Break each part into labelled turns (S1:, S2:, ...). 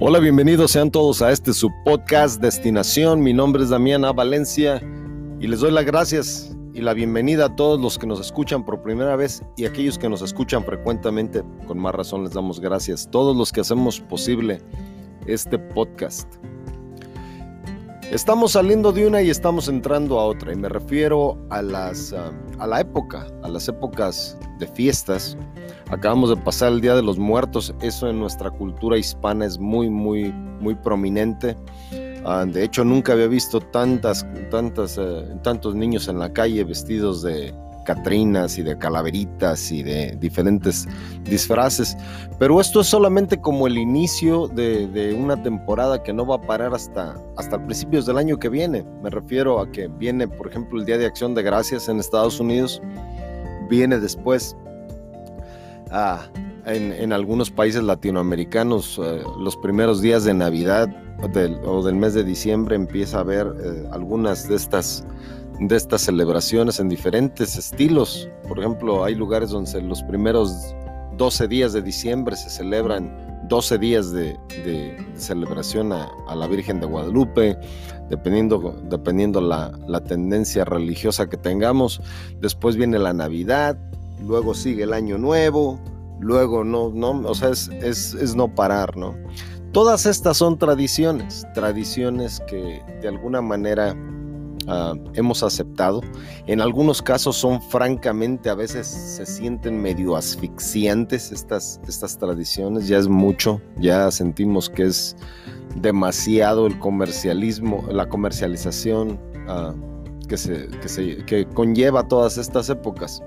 S1: Hola, bienvenidos sean todos a este su podcast Destinación. Mi nombre es Damiana Valencia y les doy las gracias y la bienvenida a todos los que nos escuchan por primera vez y aquellos que nos escuchan frecuentemente. Con más razón les damos gracias. Todos los que hacemos posible este podcast. Estamos saliendo de una y estamos entrando a otra y me refiero a las ah, a la época, a las épocas de fiestas Acabamos de pasar el Día de los Muertos, eso en nuestra cultura hispana es muy, muy, muy prominente. Ah, de hecho, nunca había visto tantas, tantas, eh, tantos niños en la calle vestidos de catrinas y de calaveritas y de diferentes disfraces. Pero esto es solamente como el inicio de, una temporada que no va a parar hasta, hasta principios del año que viene. Me refiero a que viene, por ejemplo, el Día de Acción de Gracias en Estados Unidos. Viene después Ah, en, algunos países latinoamericanos, eh, los primeros días de Navidad o del mes de diciembre empieza a haber eh, algunas de estas, de estas celebraciones en diferentes estilos. Por ejemplo, hay lugares donde los primeros 12 días de diciembre se celebran 12 días de, celebración a, la Virgen de Guadalupe, dependiendo, dependiendo la, la tendencia religiosa que tengamos. Después viene la Navidad, luego sigue el año nuevo, luego no, no, o sea, es, es, no parar, ¿no? Todas estas son tradiciones, tradiciones que de alguna manera ah, hemos aceptado. En algunos casos son francamente, a veces se sienten medio asfixiantes estas, estas tradiciones, ya es mucho, ya sentimos que es demasiado el comercialismo, la comercialización ah, que, se, que, se, que conlleva todas estas épocas.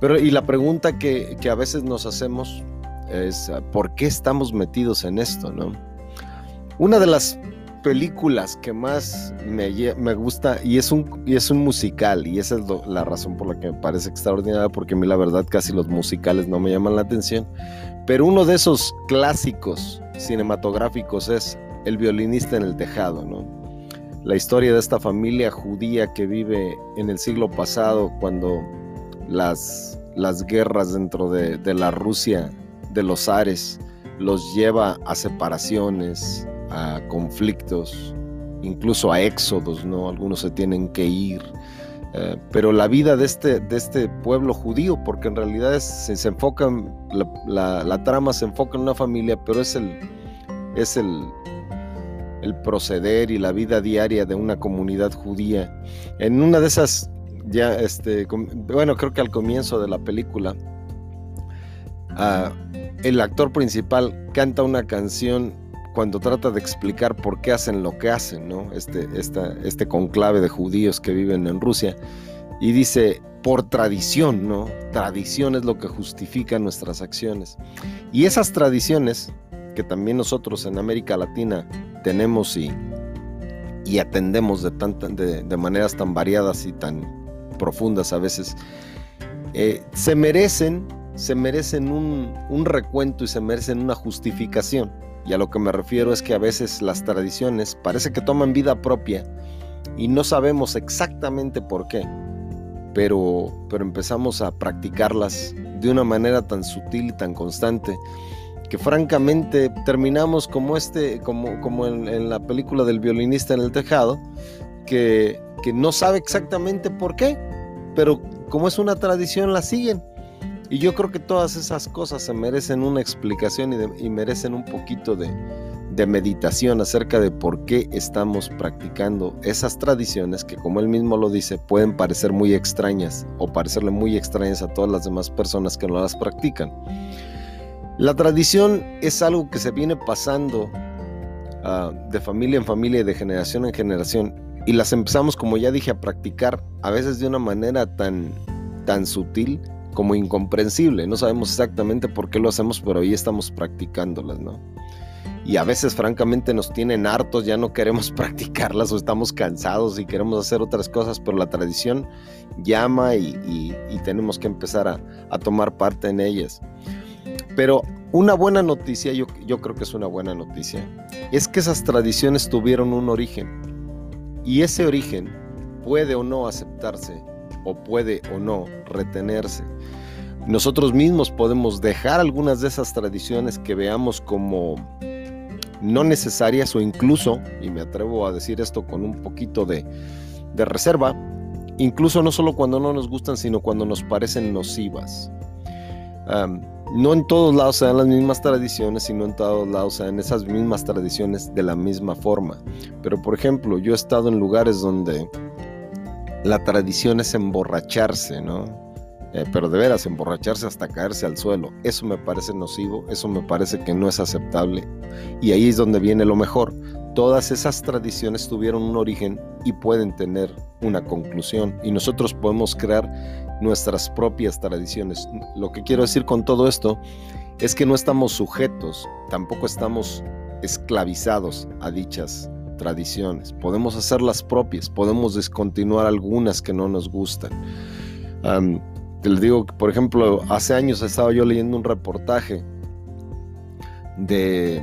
S1: Pero y la pregunta que, a veces nos hacemos es, ¿por qué estamos metidos en esto? ¿no? Una de las películas que más me, me, gusta y es, un, y es un musical y esa es la razón por la que me parece extraordinaria porque a mí la verdad casi los musicales no me llaman la atención pero uno de esos clásicos cinematográficos es El violinista en el tejado ¿no? la historia de esta familia judía que vive en el siglo pasado cuando las, las guerras dentro de, la Rusia de los Ares los lleva a separaciones, a conflictos, incluso a éxodos, ¿no? Algunos se tienen que ir. Eh, pero la vida de este, de este pueblo judío, porque en realidad se, enfoca, la, trama se enfoca en una familia, pero es el, es el, el proceder y la vida diaria de una comunidad judía. En una de esas ya, este, bueno, creo que al comienzo de la película, ah, el actor principal canta una canción cuando trata de explicar por qué hacen lo que hacen, ¿no? Este, este conclave de judíos que viven en Rusia. Y dice, por tradición, ¿no? Tradición es lo que justifica nuestras acciones. Y esas tradiciones que también nosotros en América Latina tenemos y, y atendemos de, de, de maneras tan variadas y tan profundas a veces, eh, se merecen, se merecen un, un recuento y se merecen una justificación. Y a lo que me refiero es que a veces las tradiciones parece que toman vida propia y no sabemos exactamente por qué, pero, pero empezamos a practicarlas de una manera tan sutil y tan constante que francamente terminamos como este, como, como en, en la película del violinista en el tejado, que, que no sabe exactamente por qué, pero como es una tradición la siguen. Y yo creo que todas esas cosas se merecen una explicación y, merecen un poquito de, meditación acerca de por qué estamos practicando esas tradiciones que como él mismo lo dice pueden parecer muy extrañas o parecerle muy extrañas a todas las demás personas que no las practican. La tradición es algo que se viene pasando ah, de familia en familia y de generación en generación y las empezamos, como ya dije, a practicar a veces de una manera tan, tan sutil como incomprensible. No sabemos exactamente por qué lo hacemos, pero ahí estamos practicándolas, ¿no? Y a veces, francamente, nos tienen hartos, ya no queremos practicarlas o estamos cansados y queremos hacer otras cosas, pero la tradición llama y, tenemos que empezar a, a, tomar parte en ellas. Pero una buena noticia, yo, yo creo que es una buena noticia, es que esas tradiciones tuvieron un origen y ese origen puede o no aceptarse puede o no retenerse. Nosotros mismos podemos dejar algunas de esas tradiciones que veamos como, no necesarias o incluso, y me atrevo a decir esto con un poquito de, reserva, incluso no solo cuando no nos gustan, sino cuando nos parecen nocivas. no en todos lados se dan las mismas tradiciones, sino en todos lados se dan esas mismas tradiciones de la misma forma. Pero por ejemplo, yo he estado en lugares donde la tradición es emborracharse, ¿no? Eh, pero de veras, emborracharse hasta caerse al suelo, eso me parece nocivo, eso me parece que no es aceptable. Y ahí es donde viene lo mejor. Todas esas tradiciones tuvieron un origen y pueden tener una conclusión. Y nosotros podemos crear nuestras propias tradiciones. Lo que quiero decir con todo esto es que no estamos sujetos, tampoco estamos esclavizados a dichas tradiciones. Podemos hacerlas propias, podemos descontinuar algunas que no nos gustan. Te les digo por ejemplo, hace años estaba yo leyendo un reportaje de,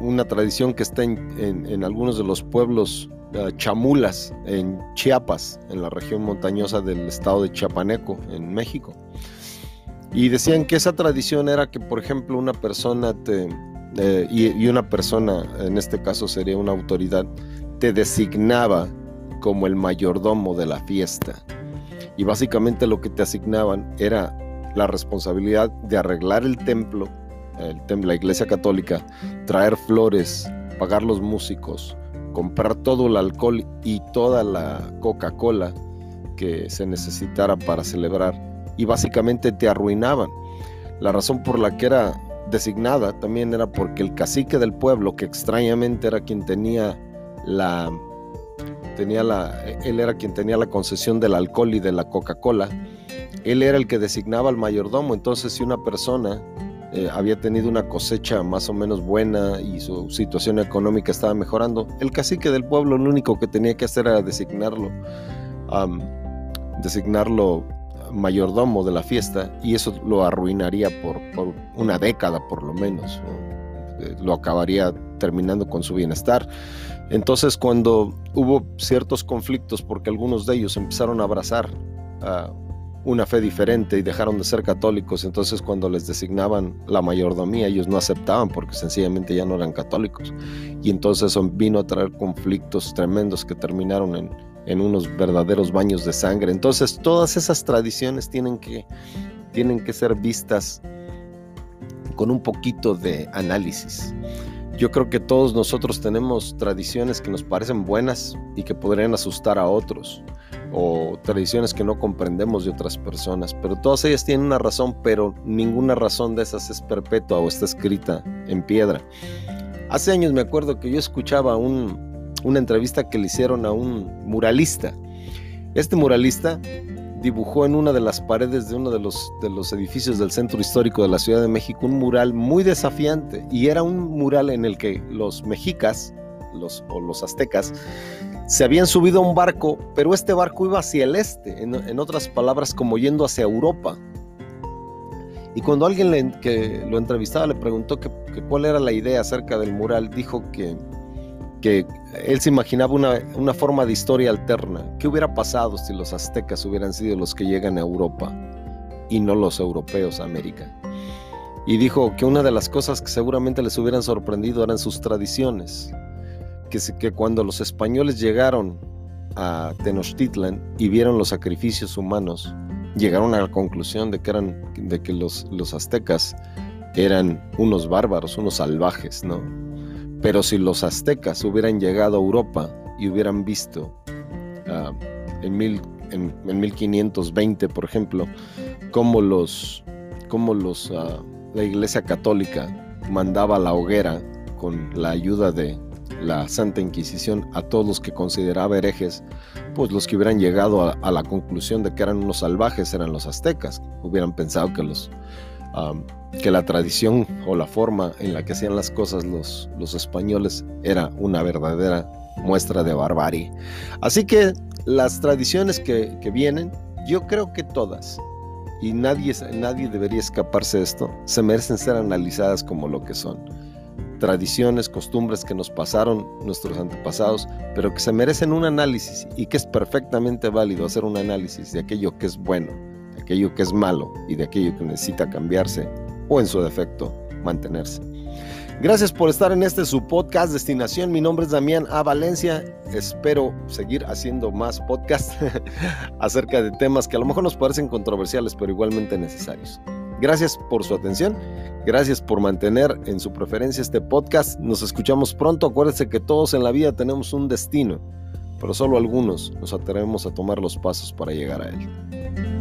S1: una tradición que está en, algunos de los pueblos eh, chamulas en Chiapas, en la región montañosa del estado de Chiapaneco, en México. Y decían que esa tradición era que, por ejemplo, una persona te, eh, y, una persona, en este caso sería una autoridad, te designaba como el mayordomo de la fiesta y básicamente lo que te asignaban era la responsabilidad de arreglar el templo, el la iglesia católica, traer flores, pagar los músicos, comprar todo el alcohol y toda la Coca-Cola que se necesitara para celebrar y básicamente te arruinaban. La razón por la que era designada también era porque el cacique del pueblo, que extrañamente era quien tenía la tenía la, él era quien tenía la concesión del alcohol y de la Coca-Cola. Él era el que designaba al mayordomo. Entonces, si una persona eh, había tenido una cosecha más o menos buena y su situación económica estaba mejorando, el cacique del pueblo lo único que tenía que hacer era designarlo, designarlo mayordomo de la fiesta y eso lo arruinaría por, por una década por lo menos. Eh, lo acabaría terminando con su bienestar. Entonces cuando hubo ciertos conflictos porque algunos de ellos empezaron a abrazar una fe diferente y dejaron de ser católicos, entonces cuando les designaban la mayordomía ellos no aceptaban porque sencillamente ya no eran católicos. Y entonces vino a traer conflictos tremendos que terminaron en, en unos verdaderos baños de sangre. Entonces todas esas tradiciones tienen que, tienen que ser vistas con un poquito de análisis. Yo creo que todos nosotros tenemos tradiciones que nos parecen buenas y que podrían asustar a otros, o tradiciones que no comprendemos de otras personas, pero todas ellas tienen una razón, pero ninguna razón de esas es perpetua o está escrita en piedra. Hace años me acuerdo que yo escuchaba una entrevista que le hicieron a un muralista. Este muralista dibujó en una de las paredes de uno de los, de los edificios del centro histórico de la Ciudad de México un mural muy desafiante y era un mural en el que los mexicas los, o los aztecas se habían subido a un barco, pero este barco iba hacia el este, en, otras palabras como yendo hacia Europa. Y cuando alguien que lo entrevistaba le preguntó que cuál era la idea acerca del mural, dijo que que él se imaginaba una, forma de historia alterna. ¿Qué hubiera pasado si los aztecas hubieran sido los que llegan a Europa y no los europeos a América? Y dijo que una de las cosas que seguramente les hubieran sorprendido eran sus tradiciones, que, que cuando los españoles llegaron a Tenochtitlan y vieron los sacrificios humanos, llegaron a la conclusión de que, eran, de que los, los aztecas eran unos bárbaros, unos salvajes, ¿no? Pero si los aztecas hubieran llegado a Europa y hubieran visto ah, en, mil, en, 1520, por ejemplo, cómo los, ah, la Iglesia Católica mandaba la hoguera con la ayuda de la Santa Inquisición a todos los que consideraba herejes, pues los que hubieran llegado a, a la conclusión de que eran unos salvajes eran los aztecas, hubieran pensado que los que la tradición o la forma en la que hacían las cosas los, los españoles era una verdadera muestra de barbarie. Así que las tradiciones que, vienen, yo creo que todas, y nadie, nadie debería escaparse de esto, se merecen ser analizadas como lo que son. Tradiciones, costumbres que nos pasaron nuestros antepasados, pero que se merecen un análisis y que es perfectamente válido hacer un análisis de aquello que es bueno aquello que es malo y de aquello que necesita cambiarse o en su defecto mantenerse. Gracias por estar en este su podcast Destinación. Mi nombre es Damián A. Valencia. Espero seguir haciendo más podcasts acerca de temas que a lo mejor nos parecen controversiales, pero igualmente necesarios. Gracias por su atención. Gracias por mantener en su preferencia este podcast. Nos escuchamos pronto. Acuérdense que todos en la vida tenemos un destino, pero solo algunos nos atrevemos a tomar los pasos para llegar a él.